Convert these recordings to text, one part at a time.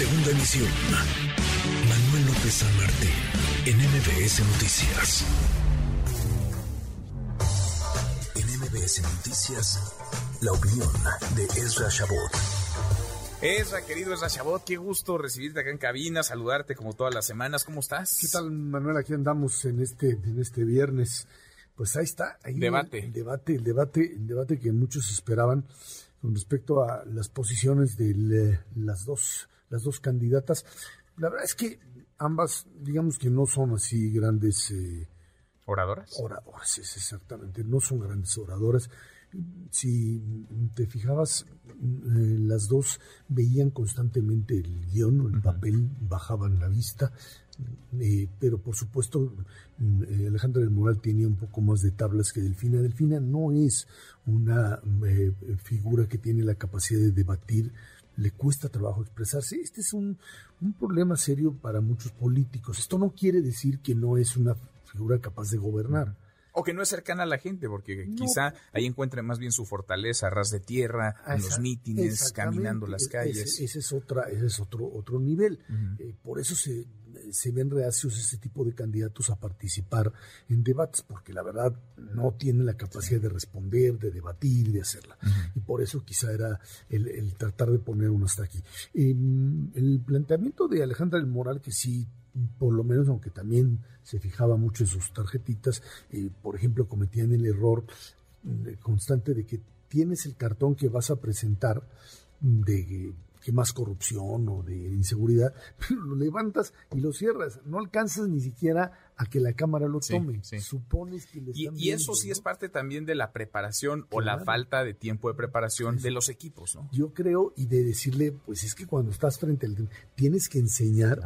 Segunda emisión. Manuel López San Martín, en MBS Noticias. En MBS Noticias, la opinión de Ezra Shabot. Ezra, querido Ezra Shabot, qué gusto recibirte acá en cabina, saludarte como todas las semanas. ¿Cómo estás? ¿Qué tal, Manuel? Aquí andamos en este, en este viernes. Pues ahí está. Ahí debate. El, debate, el debate, el debate que muchos esperaban con respecto a las posiciones de las dos, las dos candidatas. La verdad es que ambas, digamos que no son así grandes eh, oradoras. Oradoras, es exactamente, no son grandes oradoras. Si te fijabas, eh, las dos veían constantemente el guion, el papel, bajaban la vista, eh, pero por supuesto eh, Alejandra del Moral tenía un poco más de tablas que Delfina. Delfina no es una eh, figura que tiene la capacidad de debatir, le cuesta trabajo expresarse. Este es un, un problema serio para muchos políticos. Esto no quiere decir que no es una figura capaz de gobernar. O que no es cercana a la gente, porque quizá ahí encuentre más bien su fortaleza, ras de tierra, en los mítines, caminando las calles. Ese, es otra, ese es otro, otro nivel. por eso se se ven reacios este tipo de candidatos a participar en debates, porque la verdad no tienen la capacidad de responder, de debatir, de hacerla. Y por eso quizá era el, tratar de poner uno hasta aquí. Em, el planteamiento de Alejandra del Moral, que sí por lo menos, aunque también se fijaba mucho en sus tarjetitas, eh, por ejemplo, cometían el error eh, constante de que tienes el cartón que vas a presentar de que más corrupción o de inseguridad, pero lo levantas y lo cierras. No alcanzas ni siquiera a que la cámara lo tome. Supones que le están y, eso sí es parte también de la preparación o la falta de tiempo de preparación de los equipos, ¿no? Yo creo y de decirle, pues es que cuando estás frente al tienes que enseñar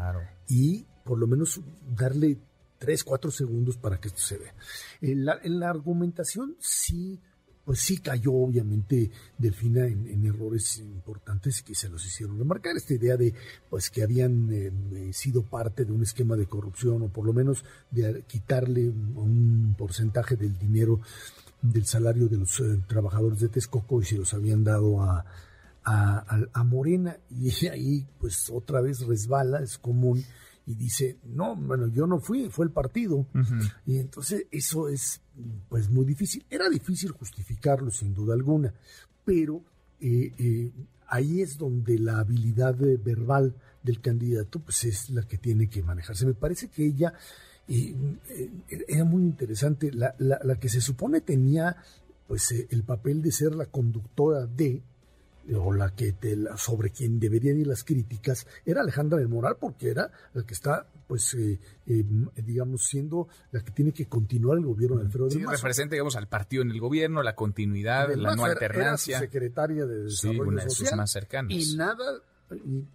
y por lo menos darle tres, cuatro segundos para que esto se vea. En la, en la argumentación sí pues sí cayó obviamente Delfina en, en, errores importantes que se los hicieron remarcar. Esta idea de pues que habían eh, eh, sido parte de un esquema de corrupción o por lo menos de quitarle un porcentaje del dinero del salario de los eh, trabajadores de Texcoco y se los habían dado a, a, a Morena y ahí pues otra vez resbala, es común y dice, no, bueno, yo no fui, fue el partido. Y entonces eso es pues muy difícil. Era difícil justificarlo sin duda alguna, pero eh, eh, ahí es donde la habilidad verbal del candidato pues es la que tiene que manejarse. Me parece que ella eh, era muy interesante, la, la, la, que se supone tenía pues el papel de ser la conductora de o la que te, sobre quien deberían ir las críticas era Alejandra del Moral porque era la que está pues eh, eh, digamos siendo la que tiene que continuar el gobierno de Alfredo sí, representa digamos al partido en el gobierno la continuidad la no alternancia. secretaria de desarrollo una de sus más cercanas. y nada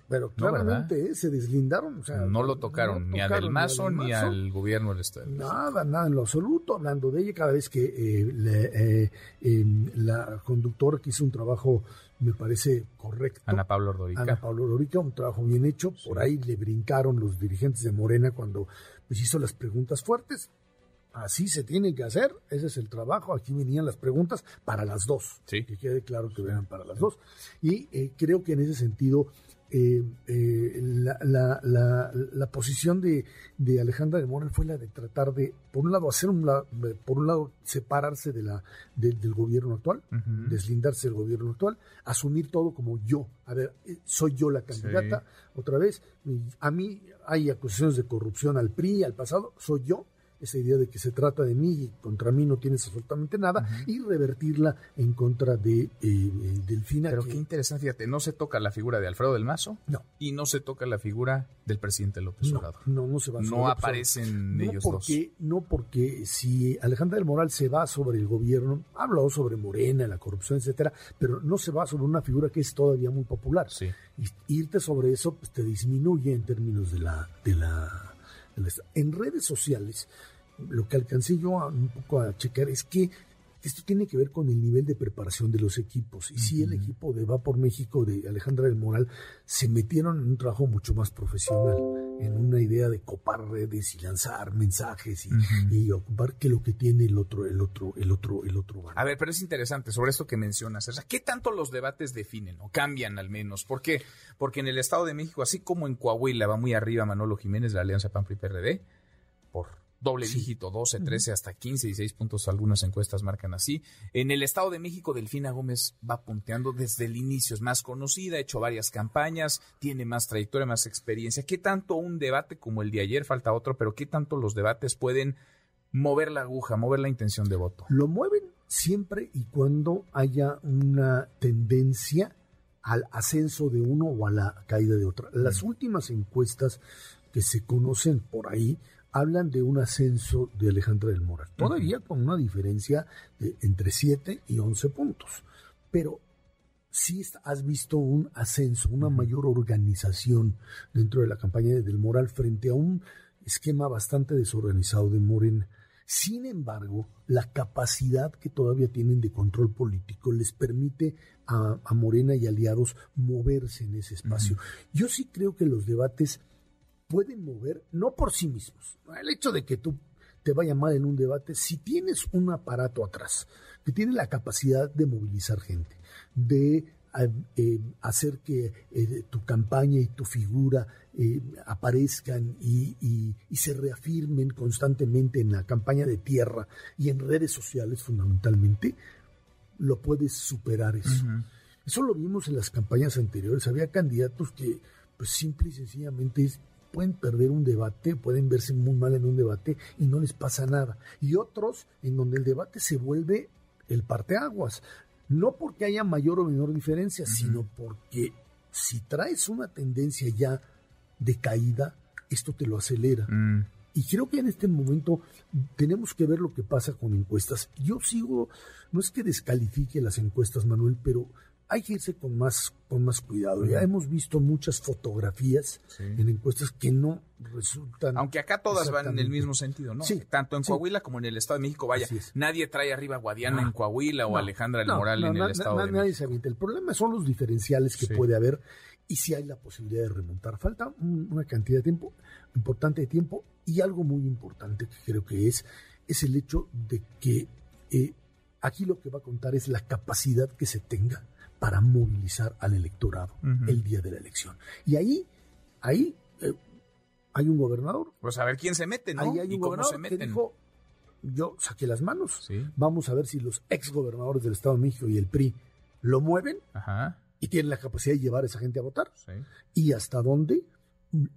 pero claramente eh, se deslindaron. no lo tocaron, ni a Del Mazo ni, al gobierno del Estado. Nada, nada en lo absoluto. Hablando de ella, cada vez que eh, em, la conductora que hizo un trabajo me parece correcto. Ana Pablo Ordorica. Ana Pablo Ordorica, un trabajo bien hecho. Por ahí le brincaron los dirigentes de Morena cuando pues, hizo las preguntas fuertes. Así se tiene que hacer, ese es el trabajo. Aquí venían las preguntas para las dos. Sí. Que quede claro que venían para las dos. Y eh, creo que en ese sentido eh, eh, la, la, posición de, de, Alejandra de Morel fue la de tratar de, por un lado, hacer un por un lado, separarse de la, del gobierno actual, deslindarse del gobierno actual, asumir todo como yo. A ver, eh, soy yo la candidata, otra vez. A mí hay acusaciones de corrupción al PRI, al pasado, soy yo esa idea de que se trata de mí y contra mí no tienes absolutamente nada, y revertirla en contra de eh, eh, Delfina. Pero qué interesante, fíjate, no se toca la figura de Alfredo del Mazo no. y no se toca la figura del presidente López no, Obrador. No, no se va No aparecen ellos porque, dos. No porque si Alejandra del Moral se va sobre el gobierno, ha hablado sobre Morena, la corrupción, etcétera, pero no se va sobre una figura que es todavía muy popular. Sí. Y irte sobre eso pues, te disminuye en términos de la, de la en redes sociales, lo que alcancé yo un poco a checar es que esto tiene que ver con el nivel de preparación de los equipos. Y si el equipo de Va por México de Alejandra del Moral se metieron en un trabajo mucho más profesional. En una idea de copar redes y lanzar mensajes y, ocupar que lo que tiene el otro, el otro, el otro, el otro. A ver, pero es interesante sobre esto que mencionas. O sea, ¿qué tanto los debates definen o cambian al menos? ¿Por qué? Porque en el Estado de México, así como en Coahuila va muy arriba Manolo Jiménez, la Alianza PAN PRI PRD, por doble dígito, 12, 13, hasta 15, 16 puntos, algunas encuestas marcan así. En el Estado de México, Delfina Gómez va punteando desde el inicio, es más conocida, ha hecho varias campañas, tiene más trayectoria, más experiencia. ¿Qué tanto un debate como el de ayer, falta otro, pero qué tanto los debates pueden mover la aguja, mover la intención de voto? Lo mueven siempre y cuando haya una tendencia al ascenso de uno o a la caída de otro. Las últimas encuestas que se conocen por ahí hablan de un ascenso de Alejandra del Moral, todavía con una diferencia de entre 7 y 11 puntos. Pero sí has visto un ascenso, una mayor organización dentro de la campaña de Del Moral frente a un esquema bastante desorganizado de Morena. Sin embargo, la capacidad que todavía tienen de control político les permite a, Morena y aliados moverse en ese espacio. Yo sí creo que los debates pueden mover, no por sí mismos. El hecho de que tú te vaya mal en un debate, si tienes un aparato atrás que tiene la capacidad de movilizar gente, de eh, hacer que eh, tu campaña y tu figura eh, aparezcan y, se reafirmen constantemente en la campaña de tierra y en redes sociales fundamentalmente, lo puedes superar eso. Eso lo vimos en las campañas anteriores. Había candidatos que, pues simple y sencillamente pueden perder un debate, pueden verse muy mal en un debate y no les pasa nada. Y otros en donde el debate se vuelve el parteaguas. No porque haya mayor o menor diferencia, sino porque si traes una tendencia ya de caída, esto te lo acelera. Mm. Y creo que en este momento tenemos que ver lo que pasa con encuestas. Yo sigo, no es que descalifique las encuestas, Manuel, pero hay que irse con más, con más cuidado. Ya hemos visto muchas fotografías en encuestas que no resultan. Aunque acá todas van en el mismo sentido, ¿no? Sí. Tanto en Coahuila como en el Estado de México. Vaya, nadie trae arriba a Guadiana en Coahuila o Alejandra del Moral en el Estado de México. Se El problema son los diferenciales que puede haber y si hay la posibilidad de remontar. Falta una cantidad de tiempo, importante de tiempo, y algo muy importante que creo que es, es el hecho de que eh, aquí lo que va a contar es la capacidad que se tenga para movilizar al electorado el día de la elección. Y ahí, ahí eh, hay un gobernador. Pues a ver quién se mete, ¿no? Ahí hay un gobernador que dijo, yo saqué las manos, vamos a ver si los ex gobernadores del Estado de México y el PRI lo mueven y tienen la capacidad de llevar a esa gente a votar. Y hasta dónde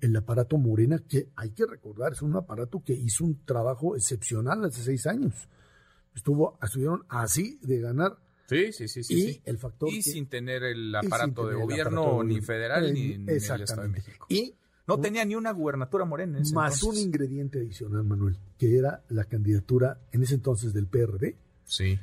el aparato Morena, que hay que recordar, es un aparato que hizo un trabajo excepcional hace seis años. Estuvo, estuvieron así de ganar Sí, sí, sí, sí. Y el factor. Y sin tener el aparato de gobierno ni federal ni, en el Estado de México. Y no tenía ni una gubernatura morena. En más un ingrediente adicional, Manuel, que era la candidatura en ese entonces del PRD. Sí.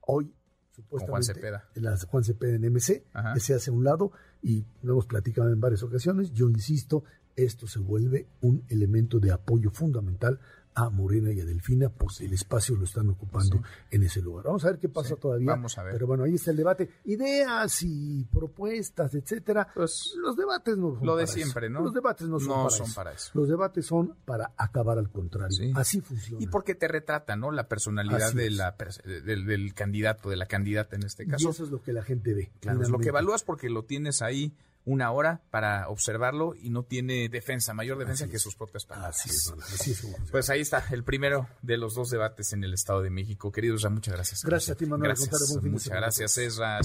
Hoy, supuestamente. Juan Cepeda. La Juan Cepeda en MC, que se hace a un lado, y lo hemos platicado en varias ocasiones. Yo insisto, esto se vuelve un elemento de apoyo fundamental a Morena y a Delfina, pues el espacio lo están ocupando en ese lugar. Vamos a ver qué pasa todavía. Vamos a ver. Pero bueno, ahí está el debate. Ideas y propuestas, etcétera. Pues, los debates no son Lo de siempre, ¿no? Los debates no son, para, eso. Los debates son para acabar al contrario. Así funciona. Y porque te retrata, ¿no? La personalidad de la, del, candidato, de la candidata en este caso. Y eso es lo que la gente ve. Claro, es lo que evalúas porque lo tienes ahí una hora para observarlo y no tiene defensa, mayor defensa que sus propias palabras. Así es, Pues ahí está, el primero de los dos debates en el Estado de México. Querido Esra, muchas gracias. Gracias a ti, Manuel. Gracias, muchas gracias, Esra.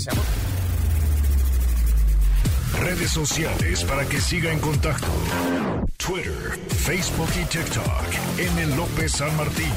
Redes sociales para que siga en contacto: Twitter, Facebook y TikTok. M. López San Martín.